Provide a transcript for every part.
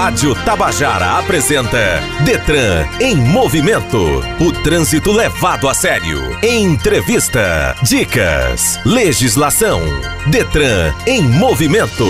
Rádio Tabajara apresenta Detran em movimento. O trânsito levado a sério. Entrevista, dicas, legislação. Detran em movimento.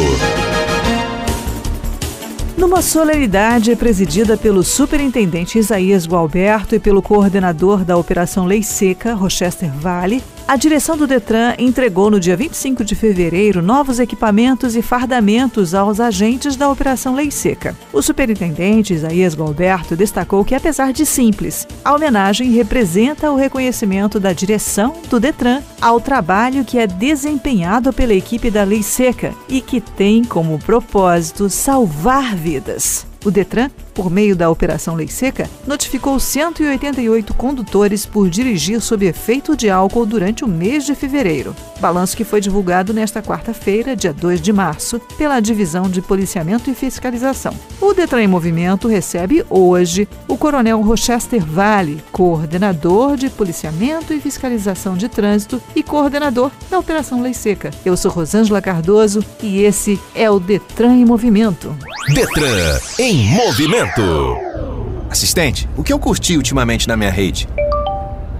Numa solenidade presidida pelo superintendente Isaías Gualberto e pelo coordenador da Operação Lei Seca, Rochester Vale, a direção do Detran entregou no dia 25 de fevereiro novos equipamentos e fardamentos aos agentes da Operação Lei Seca. O superintendente Isaías Galberto destacou que, apesar de simples, a homenagem representa o reconhecimento da direção do Detran ao trabalho que é desempenhado pela equipe da Lei Seca e que tem como propósito salvar vidas. O Detran por meio da Operação Lei Seca, notificou 188 condutores por dirigir sob efeito de álcool durante o mês de fevereiro. Balanço que foi divulgado nesta quarta-feira, dia 2 de março, pela Divisão de Policiamento e Fiscalização. O Detran em Movimento recebe hoje o Coronel Rochester Vale, coordenador de Policiamento e Fiscalização de Trânsito e coordenador da Operação Lei Seca. Eu sou Rosângela Cardoso e esse é o Detran em Movimento. Detran em Movimento. Assistente, o que eu curti ultimamente na minha rede?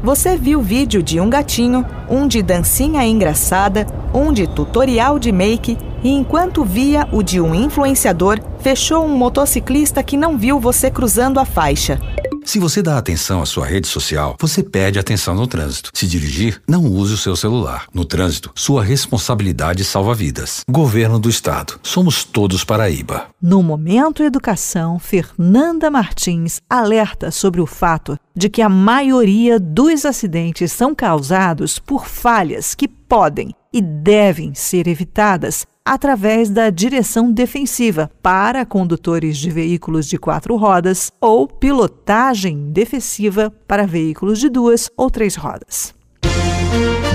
Você viu vídeo de um gatinho, um de dancinha engraçada, um de tutorial de make e enquanto via o de um influenciador, fechou um motociclista que não viu você cruzando a faixa. Se você dá atenção à sua rede social, você perde atenção no trânsito. Se dirigir, não use o seu celular. No trânsito, sua responsabilidade salva vidas. Governo do Estado. Somos todos Paraíba. No Momento Educação, Fernanda Martins alerta sobre o fato de que a maioria dos acidentes são causados por falhas que podem e devem ser evitadas através da direção defensiva para condutores de veículos de quatro rodas ou pilotagem defensiva para veículos de duas ou três rodas.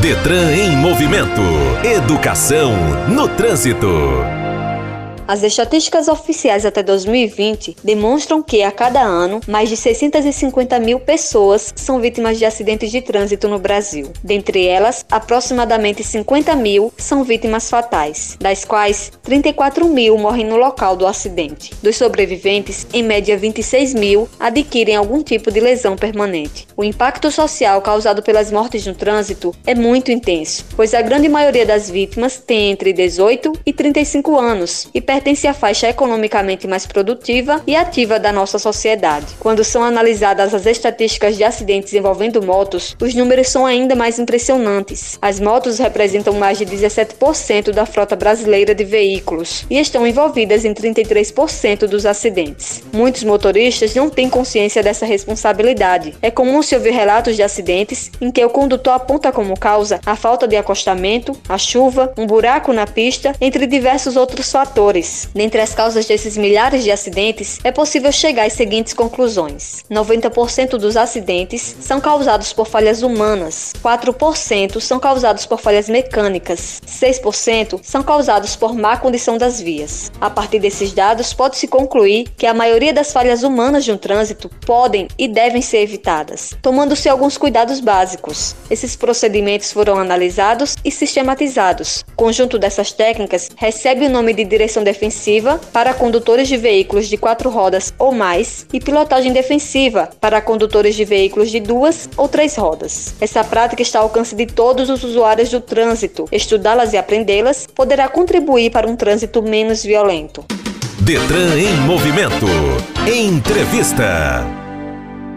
Detran em movimento. Educação no trânsito. As estatísticas oficiais até 2020 demonstram que, a cada ano, mais de 650 mil pessoas são vítimas de acidentes de trânsito no Brasil. Dentre elas, aproximadamente 50 mil são vítimas fatais, das quais 34 mil morrem no local do acidente. Dos sobreviventes, em média 26 mil adquirem algum tipo de lesão permanente. O impacto social causado pelas mortes no trânsito é muito intenso, pois a grande maioria das vítimas tem entre 18 e 35 anos e pertence à faixa economicamente mais produtiva e ativa da nossa sociedade. Quando são analisadas as estatísticas de acidentes envolvendo motos, os números são ainda mais impressionantes. As motos representam mais de 17% da frota brasileira de veículos e estão envolvidas em 33% dos acidentes. Muitos motoristas não têm consciência dessa responsabilidade. É comum se ouvir relatos de acidentes em que o condutor aponta como causa a falta de acostamento, a chuva, um buraco na pista, entre diversos outros fatores Dentre as causas desses milhares de acidentes, é possível chegar às seguintes conclusões: 90% dos acidentes são causados por falhas humanas, 4% são causados por falhas mecânicas, 6% são causados por má condição das vias. A partir desses dados, pode-se concluir que a maioria das falhas humanas de um trânsito podem e devem ser evitadas, tomando-se alguns cuidados básicos. Esses procedimentos foram analisados e sistematizados. O conjunto dessas técnicas recebe o nome de direção de defensiva para condutores de veículos de quatro rodas ou mais e pilotagem defensiva para condutores de veículos de duas ou três rodas. Essa prática está ao alcance de todos os usuários do trânsito. Estudá-las e aprendê-las poderá contribuir para um trânsito menos violento. Detran em movimento. Entrevista.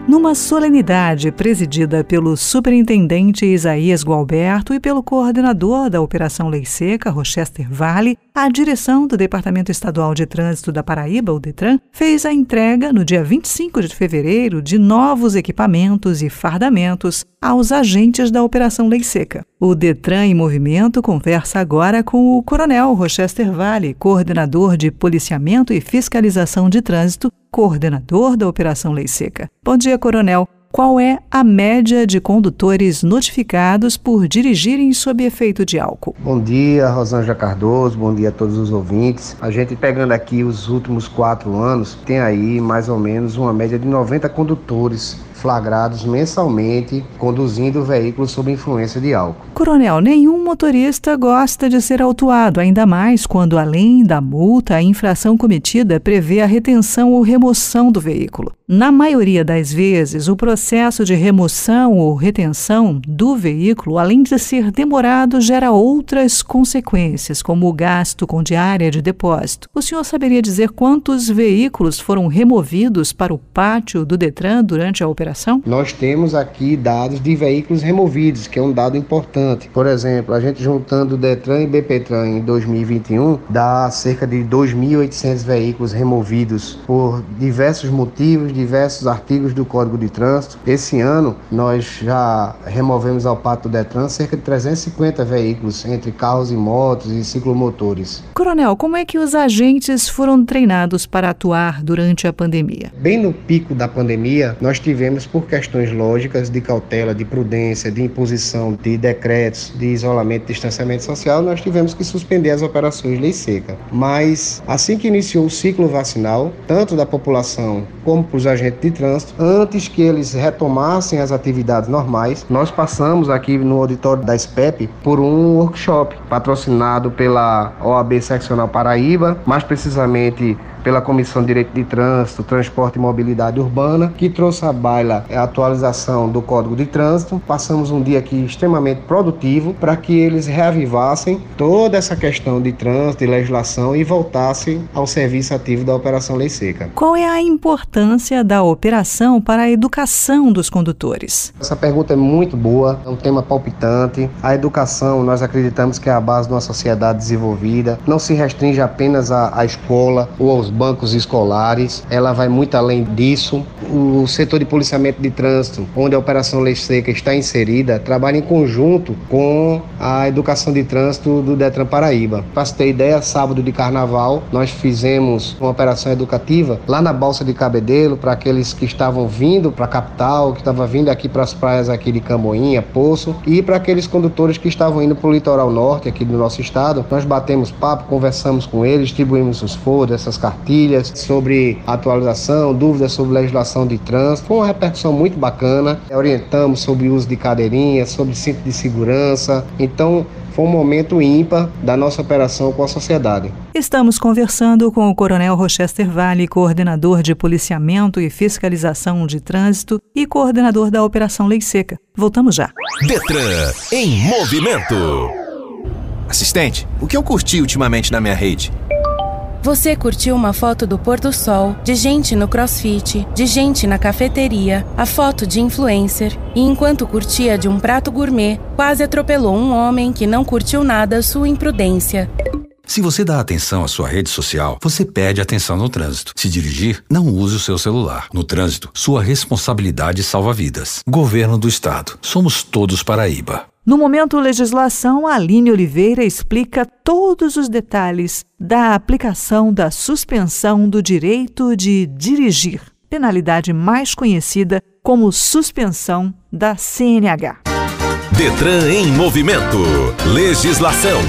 Numa solenidade presidida pelo superintendente Isaías Gualberto e pelo coordenador da Operação Lei Seca, Rochester Vale, a direção do Departamento Estadual de Trânsito da Paraíba, o DETRAN, fez a entrega no dia 25 de fevereiro de novos equipamentos e fardamentos aos agentes da Operação Lei Seca. O Detran em Movimento conversa agora com o Coronel Rochester Vale, coordenador de Policiamento e Fiscalização de Trânsito coordenador da Operação Lei Seca. Bom dia, Coronel. Qual é a média de condutores notificados por dirigirem sob efeito de álcool? Bom dia, Rosângela Cardoso, bom dia a todos os ouvintes. A gente pegando aqui os últimos quatro anos, tem aí mais ou menos uma média de 90 condutores flagrados mensalmente conduzindo veículos sob influência de álcool. Coronel, nenhum motorista gosta de ser autuado, ainda mais quando, além da multa, a infração cometida prevê a retenção ou remoção do veículo. Na maioria das vezes, o processo de remoção ou retenção do veículo, além de ser demorado, gera outras consequências, como o gasto com diária de depósito. O senhor saberia dizer quantos veículos foram removidos para o pátio do Detran durante a operação? Nós temos aqui dados de veículos removidos, que é um dado importante. Por exemplo, a gente juntando o Detran e BPTran em 2021, dá cerca de 2.800 veículos removidos por diversos motivos diversos artigos do Código de Trânsito. Esse ano, nós já removemos ao Pato Detran cerca de 350 veículos, entre carros e motos e ciclomotores. Coronel, como é que os agentes foram treinados para atuar durante a pandemia? Bem no pico da pandemia, nós tivemos, por questões lógicas, de cautela, de prudência, de imposição de decretos de isolamento e distanciamento social, nós tivemos que suspender as operações lei seca. Mas, assim que iniciou o ciclo vacinal, tanto da população como para os agentes de trânsito, antes que eles retomassem as atividades normais, nós passamos aqui no auditório da SPEP por um workshop patrocinado pela OAB Seccional Paraíba, mais precisamente pela Comissão de Direito de Trânsito, Transporte e Mobilidade Urbana, que trouxe à baila a atualização do Código de Trânsito. Passamos um dia aqui extremamente produtivo para que eles reavivassem toda essa questão de trânsito e legislação e voltassem ao serviço ativo da Operação Lei Seca. Qual é a importância da operação para a educação dos condutores? Essa pergunta é muito boa, é um tema palpitante. A educação, nós acreditamos que é a base de uma sociedade desenvolvida, não se restringe apenas à, à escola ou aos bancos escolares, ela vai muito além disso. O setor de policiamento de trânsito, onde a Operação Lei Seca está inserida, trabalha em conjunto com a educação de trânsito do Detran Paraíba. Para você ter ideia, sábado de carnaval, nós fizemos uma operação educativa lá na Balsa de Cabedelo para aqueles que estavam vindo para a capital, que estavam vindo aqui para as praias aqui de Camboinha, Poço, e para aqueles condutores que estavam indo para o litoral norte aqui do nosso estado. Nós batemos papo, conversamos com eles, distribuímos os foros, essas cartas cartilhas sobre atualização, dúvidas sobre legislação de trânsito. Foi uma repercussão muito bacana. Orientamos sobre o uso de cadeirinhas, sobre cinto de segurança. Então, foi um momento ímpar da nossa operação com a sociedade. Estamos conversando com o Coronel Rochester Vale, coordenador de policiamento e fiscalização de trânsito e coordenador da Operação Lei Seca. Voltamos já. Detran em movimento. Assistente, o que eu curti ultimamente na minha rede? Você curtiu uma foto do pôr do sol, de gente no crossfit, de gente na cafeteria, a foto de influencer, e enquanto curtia de um prato gourmet, quase atropelou um homem que não curtiu nada sua imprudência. Se você dá atenção à sua rede social, você perde atenção no trânsito. Se dirigir, não use o seu celular. No trânsito, sua responsabilidade salva vidas. Governo do Estado. Somos todos Paraíba. No momento legislação, Aline Oliveira explica todos os detalhes da aplicação da suspensão do direito de dirigir, penalidade mais conhecida como suspensão da CNH. Detran em movimento. Legislação.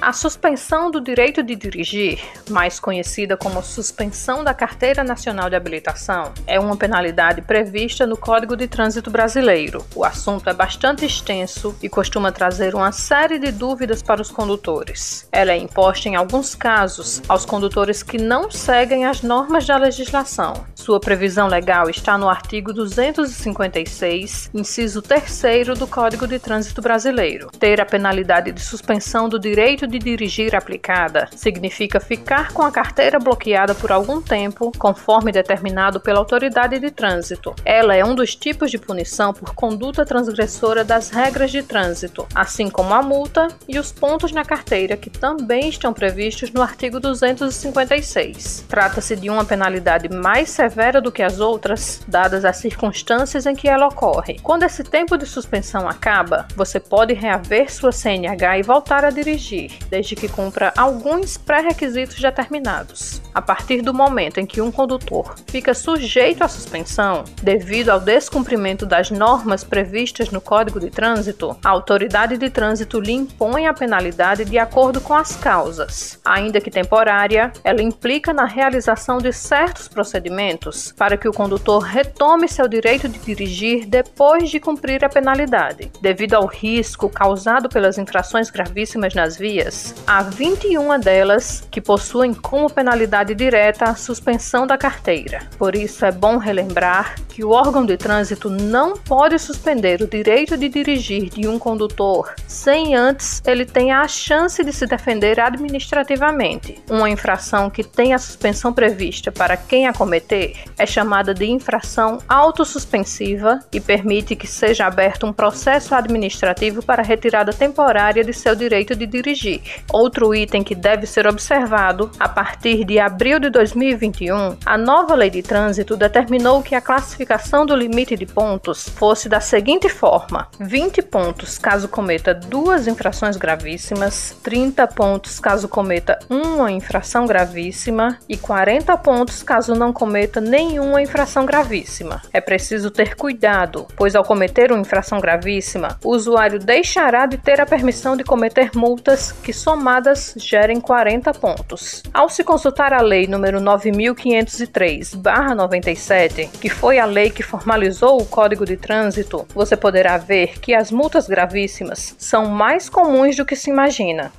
A suspensão do direito de dirigir, mais conhecida como suspensão da Carteira Nacional de Habilitação, é uma penalidade prevista no Código de Trânsito Brasileiro. O assunto é bastante extenso e costuma trazer uma série de dúvidas para os condutores. Ela é imposta em alguns casos aos condutores que não seguem as normas da legislação. Sua previsão legal está no artigo 256, inciso 3 do Código de Trânsito Brasileiro. Ter a penalidade de suspensão do direito de dirigir aplicada significa ficar com a carteira bloqueada por algum tempo, conforme determinado pela autoridade de trânsito. Ela é um dos tipos de punição por conduta transgressora das regras de trânsito, assim como a multa e os pontos na carteira, que também estão previstos no artigo 256. Trata-se de uma penalidade mais severa do que as outras, dadas as circunstâncias em que ela ocorre. Quando esse tempo de suspensão acaba, você pode reaver sua CNH e voltar a dirigir. Desde que cumpra alguns pré-requisitos determinados. A partir do momento em que um condutor fica sujeito à suspensão devido ao descumprimento das normas previstas no Código de Trânsito, a autoridade de trânsito lhe impõe a penalidade de acordo com as causas. Ainda que temporária, ela implica na realização de certos procedimentos para que o condutor retome seu direito de dirigir depois de cumprir a penalidade. Devido ao risco causado pelas infrações gravíssimas nas vias, há 21 delas que possuem como penalidade direta a suspensão da carteira. Por isso é bom relembrar que o órgão de trânsito não pode suspender o direito de dirigir de um condutor sem antes ele tenha a chance de se defender administrativamente. Uma infração que tem a suspensão prevista para quem a cometer é chamada de infração autossuspensiva e permite que seja aberto um processo administrativo para retirada temporária de seu direito de dirigir. Outro item que deve ser observado, a partir de abril de 2021, a nova lei de trânsito determinou que a classificação do limite de pontos fosse da seguinte forma: 20 pontos caso cometa duas infrações gravíssimas, 30 pontos caso cometa uma infração gravíssima e 40 pontos caso não cometa nenhuma infração gravíssima. É preciso ter cuidado, pois ao cometer uma infração gravíssima, o usuário deixará de ter a permissão de cometer multas que somadas gerem 40 pontos. Ao se consultar a lei número 9503/97, que foi a lei lei que formalizou o Código de Trânsito, você poderá ver que as multas gravíssimas são mais comuns do que se imagina.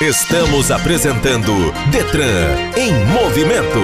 Estamos apresentando Detran em movimento.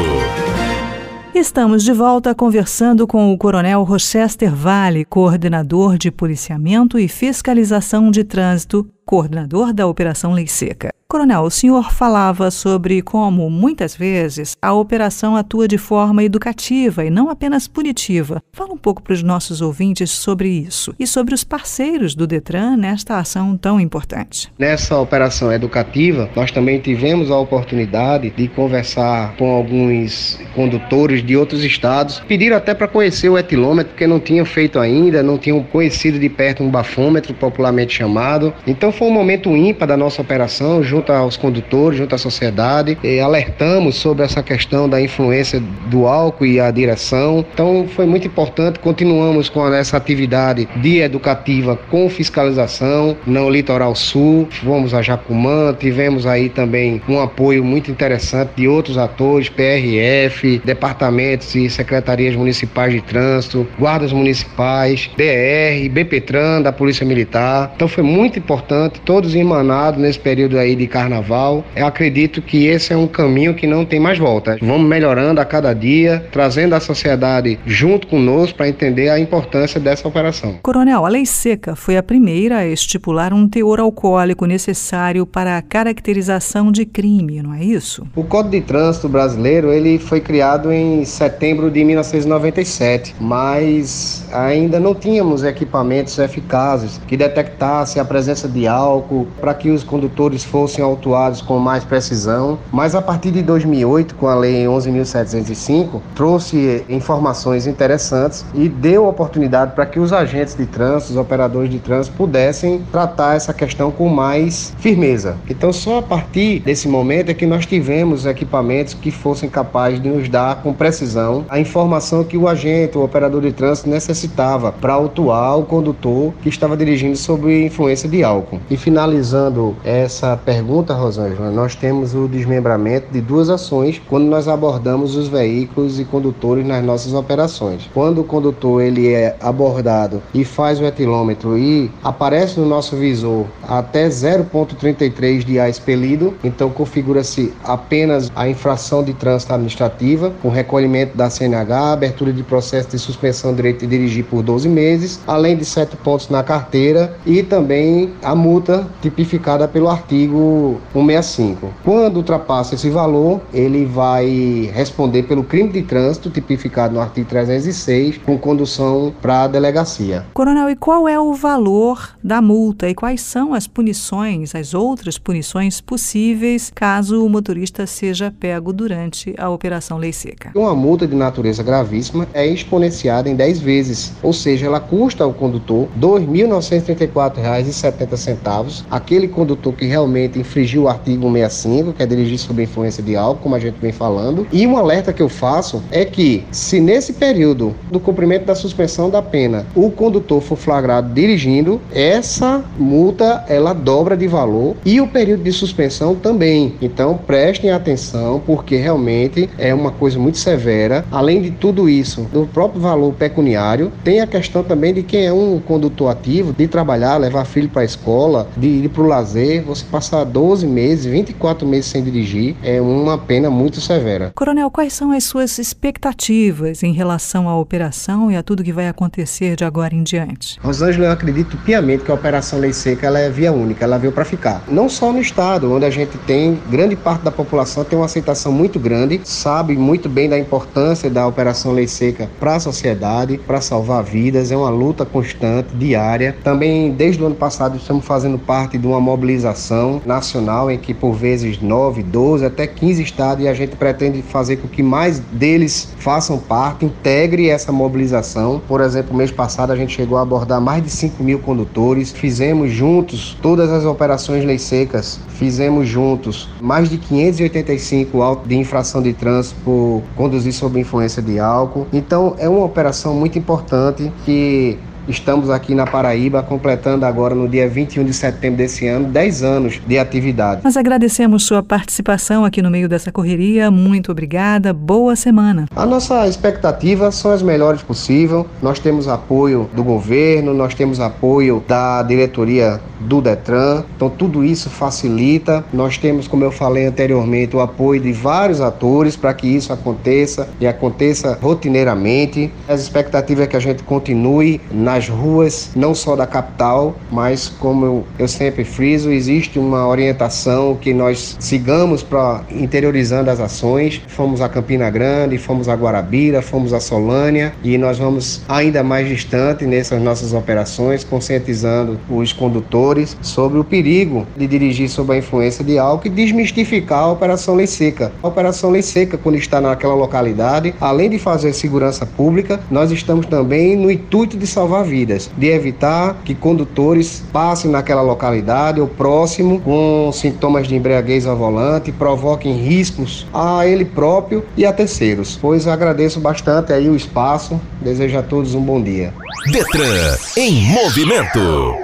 Estamos de volta conversando com o Coronel Rochester Vale, coordenador de policiamento e fiscalização de trânsito, coordenador da Operação Lei Seca. Coronel, o senhor falava sobre como, muitas vezes, a operação atua de forma educativa e não apenas punitiva. Fala um pouco para os nossos ouvintes sobre isso e sobre os parceiros do Detran nesta ação tão importante. Nessa operação educativa, nós também tivemos a oportunidade de conversar com alguns condutores de outros estados, pediram até para conhecer o etilômetro, porque não tinham feito ainda, não tinham conhecido de perto um bafômetro, popularmente chamado. Então foi um momento ímpar da nossa operação, junto aos condutores, junto à sociedade, alertamos sobre essa questão da influência do álcool e a direção. Então foi muito importante, continuamos com essa atividade de educativa com fiscalização no litoral sul, fomos a Jacumã, tivemos aí também um apoio muito interessante de outros atores, PRF, departamentos e secretarias municipais de trânsito, guardas municipais, DR, BPTran, da Polícia Militar. Então foi muito importante, todos emanados nesse período aí de carnaval. Eu acredito que esse é um caminho que não tem mais volta. Vamos melhorando a cada dia, trazendo a sociedade junto conosco para entender a importância dessa operação. Coronel, a lei seca foi a primeira a estipular um teor alcoólico necessário para a caracterização de crime, não é isso? O Código de Trânsito brasileiro ele foi criado em setembro de 1997, mas ainda não tínhamos equipamentos eficazes que detectassem a presença de álcool para que os condutores fossem autuados com mais precisão, mas a partir de 2008, com a Lei 11.705, trouxe informações interessantes e deu oportunidade para que os agentes de trânsito, os operadores de trânsito, pudessem tratar essa questão com mais firmeza. Então, só a partir desse momento é que nós tivemos equipamentos que fossem capazes de nos dar com precisão a informação que o agente, o operador de trânsito, necessitava para autuar o condutor que estava dirigindo sob influência de álcool. E finalizando essa pergunta, Rosângela, nós temos o desmembramento de duas ações quando nós abordamos os veículos e condutores nas nossas operações. Quando o condutor ele é abordado e faz o etilômetro e aparece no nosso visor até 0,33 de ar expelido, então configura-se apenas a infração de trânsito administrativa, com recolhimento da CNH, abertura de processo de suspensão do direito de dirigir por 12 meses, além de 7 pontos na carteira e também a multa tipificada pelo artigo 165. Quando ultrapassa esse valor, ele vai responder pelo crime de trânsito tipificado no artigo 306, com condução para a delegacia. Coronel, e qual é o valor da multa e quais são as punições, as outras punições possíveis caso o motorista seja pego durante a operação Lei Seca? Uma multa de natureza gravíssima é exponenciada em 10 vezes, ou seja, ela custa ao condutor R$ 2.934,70 centavos. Aquele condutor que realmente infringiu o artigo 165, que é dirigir sob influência de álcool, como a gente vem falando. E um alerta que eu faço é que, se nesse período do cumprimento da suspensão da pena, o condutor for flagrado dirigindo, essa multa ela dobra de valor e o período de suspensão também. Então prestem atenção, porque realmente é uma coisa muito severa. Além de tudo isso, do próprio valor pecuniário, tem a questão também de quem é um condutor ativo, de trabalhar, levar filho para a escola, de ir para o lazer. Você passar 12 meses, 24 meses sem dirigir, é uma pena muito severa. Coronel, quais são as suas expectativas em relação à operação e a tudo que vai acontecer de agora em diante? Rosângela, eu acredito piamente que a Operação Lei Seca ela é via única, ela veio para ficar. Não só no estado, onde a gente tem grande parte da população tem uma aceitação muito grande, sabe muito bem da importância da Operação Lei Seca para a sociedade, para salvar vidas, é uma luta constante, diária. Também desde o ano passado estamos fazendo parte de uma mobilização nacional em que por vezes 9, 12, até 15 estados e a gente pretende fazer com que mais deles façam parte, integre essa mobilização. Por exemplo, mês passado a gente chegou a abordar mais de 5 mil condutores, fizemos juntos todas as operações lei secas, fizemos juntos mais de 585 autos de infração de trânsito por conduzir sob influência de álcool. Então é uma operação muito importante que Estamos aqui na Paraíba, completando agora no dia 21 de setembro desse ano, 10 anos de atividade. Nós agradecemos sua participação aqui no meio dessa correria. Muito obrigada. Boa semana. A nossa expectativa são as melhores possível. Nós temos apoio do governo, nós temos apoio da diretoria do Detran. Então tudo isso facilita. Nós temos, como eu falei anteriormente, o apoio de vários atores para que isso aconteça e aconteça rotineiramente. As expectativas é que a gente continue na nas ruas, não só da capital, mas como eu, sempre friso, existe uma orientação que nós sigamos para interiorizando as ações. Fomos a Campina Grande, fomos a Guarabira, fomos a Solânia e nós vamos ainda mais distante nessas nossas operações, conscientizando os condutores sobre o perigo de dirigir sob a influência de álcool e desmistificar a Operação Lei Seca. A Operação Lei Seca, quando está naquela localidade, além de fazer segurança pública, nós estamos também no intuito de salvar vidas, de evitar que condutores passem naquela localidade ou próximo com sintomas de embriaguez ao volante, provoquem riscos a ele próprio e a terceiros. Pois agradeço bastante aí o espaço, desejo a todos um bom dia. Detran em movimento.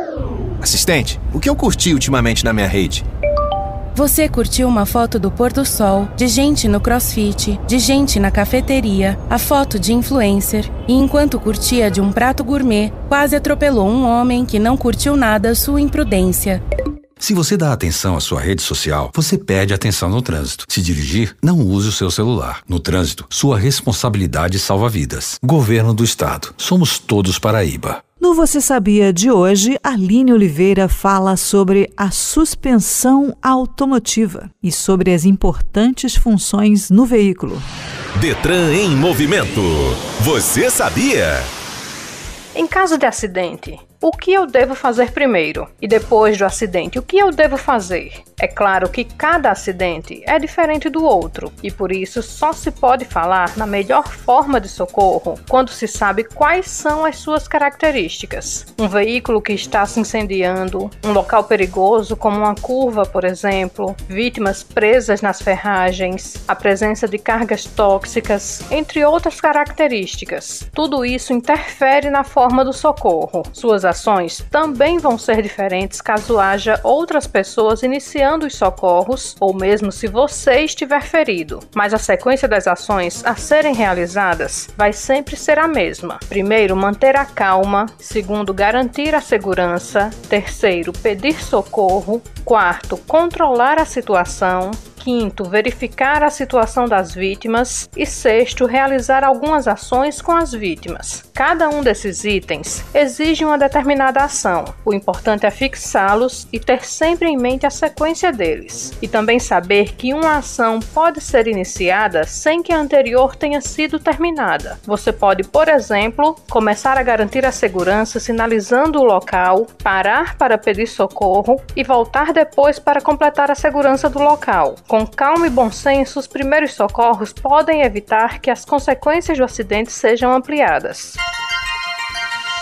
Assistente, o que eu curti ultimamente na minha rede? Você curtiu uma foto do pôr do sol, de gente no crossfit, de gente na cafeteria, a foto de influencer, e enquanto curtia de um prato gourmet, quase atropelou um homem que não curtiu nada sua imprudência. Se você dá atenção à sua rede social, você perde atenção no trânsito. Se dirigir, não use o seu celular. No trânsito, sua responsabilidade salva vidas. Governo do Estado. Somos todos Paraíba. No Você Sabia de hoje, Aline Oliveira fala sobre a suspensão automotiva e sobre as importantes funções no veículo. Detran em movimento. Você sabia? Em caso de acidente, o que eu devo fazer primeiro? E depois do acidente, o que eu devo fazer? É claro que cada acidente é diferente do outro e por isso só se pode falar na melhor forma de socorro quando se sabe quais são as suas características. Um veículo que está se incendiando, um local perigoso como uma curva, por exemplo, vítimas presas nas ferragens, a presença de cargas tóxicas, entre outras características. Tudo isso interfere na forma do socorro. Suas ações também vão ser diferentes caso haja outras pessoas iniciando os socorros ou mesmo se você estiver ferido. Mas a sequência das ações a serem realizadas vai sempre ser a mesma. Primeiro, manter a calma. Segundo, garantir a segurança. Terceiro, pedir socorro. Quarto, controlar a situação. Quinto, verificar a situação das vítimas. E sexto, realizar algumas ações com as vítimas. Cada um desses itens exige uma determinada ação. O importante é fixá-los e ter sempre em mente a sequência deles. E também saber que uma ação pode ser iniciada sem que a anterior tenha sido terminada. Você pode, por exemplo, começar a garantir a segurança sinalizando o local, parar para pedir socorro e voltar depois para completar a segurança do local. Com calma e bom senso, os primeiros socorros podem evitar que as consequências do acidente sejam ampliadas.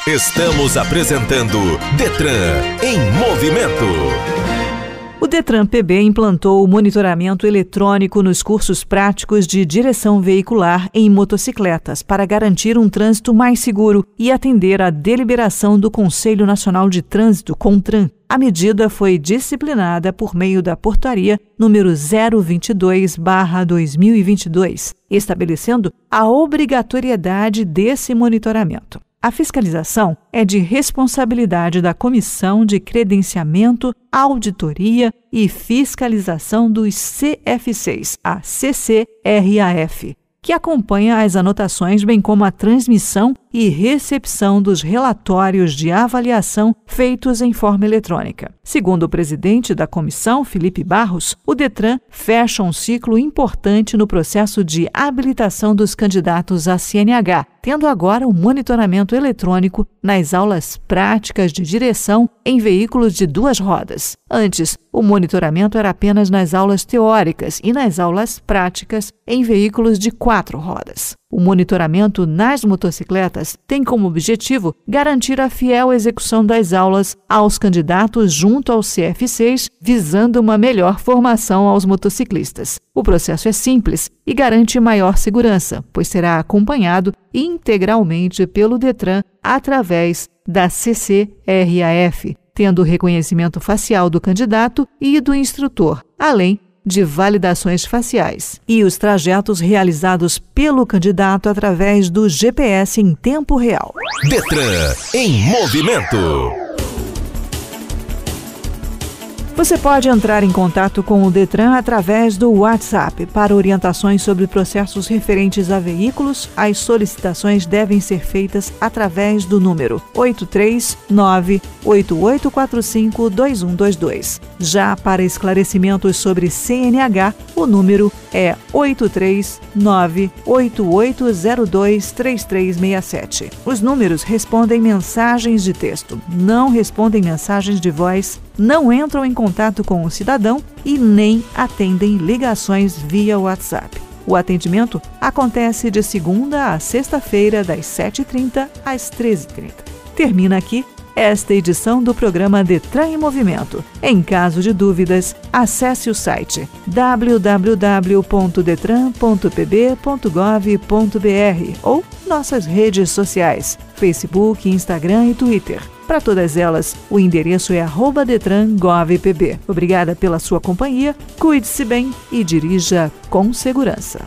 Estamos apresentando Detran em movimento. O Detran PB implantou o monitoramento eletrônico nos cursos práticos de direção veicular em motocicletas para garantir um trânsito mais seguro e atender à deliberação do Conselho Nacional de Trânsito, CONTRAN. A medida foi disciplinada por meio da portaria número 022/2022, estabelecendo a obrigatoriedade desse monitoramento. A fiscalização é de responsabilidade da Comissão de Credenciamento, Auditoria e Fiscalização dos CF6, a CCRAF, que acompanha as anotações, bem como a transmissão e recepção dos relatórios de avaliação feitos em forma eletrônica. Segundo o presidente da comissão, Felipe Barros, o Detran fecha um ciclo importante no processo de habilitação dos candidatos à CNH, tendo agora o um monitoramento eletrônico nas aulas práticas de direção em veículos de duas rodas. Antes, o monitoramento era apenas nas aulas teóricas e nas aulas práticas em veículos de quatro rodas. O monitoramento nas motocicletas tem como objetivo garantir a fiel execução das aulas aos candidatos junto ao CF6, visando uma melhor formação aos motociclistas. O processo é simples e garante maior segurança, pois será acompanhado integralmente pelo Detran através da CCRAF, tendo o reconhecimento facial do candidato e do instrutor, além de validações faciais e os trajetos realizados pelo candidato através do GPS em tempo real. Detran em movimento. Você pode entrar em contato com o Detran através do WhatsApp. Para orientações sobre processos referentes a veículos, as solicitações devem ser feitas através do número 839-8845-2122. Já para esclarecimentos sobre CNH, o número é 839-8802-3367. Os números respondem mensagens de texto, não respondem mensagens de voz, não entram em contato com o cidadão e nem atendem ligações via WhatsApp. O atendimento acontece de segunda a sexta-feira, das 7h30 às 13h30. Termina aqui esta edição do programa Detran em Movimento. Em caso de dúvidas, acesse o site www.detran.pb.gov.br ou nossas redes sociais, Facebook, Instagram e Twitter. Para todas elas, o endereço é detrangovpb. Obrigada pela sua companhia, cuide-se bem e dirija com segurança.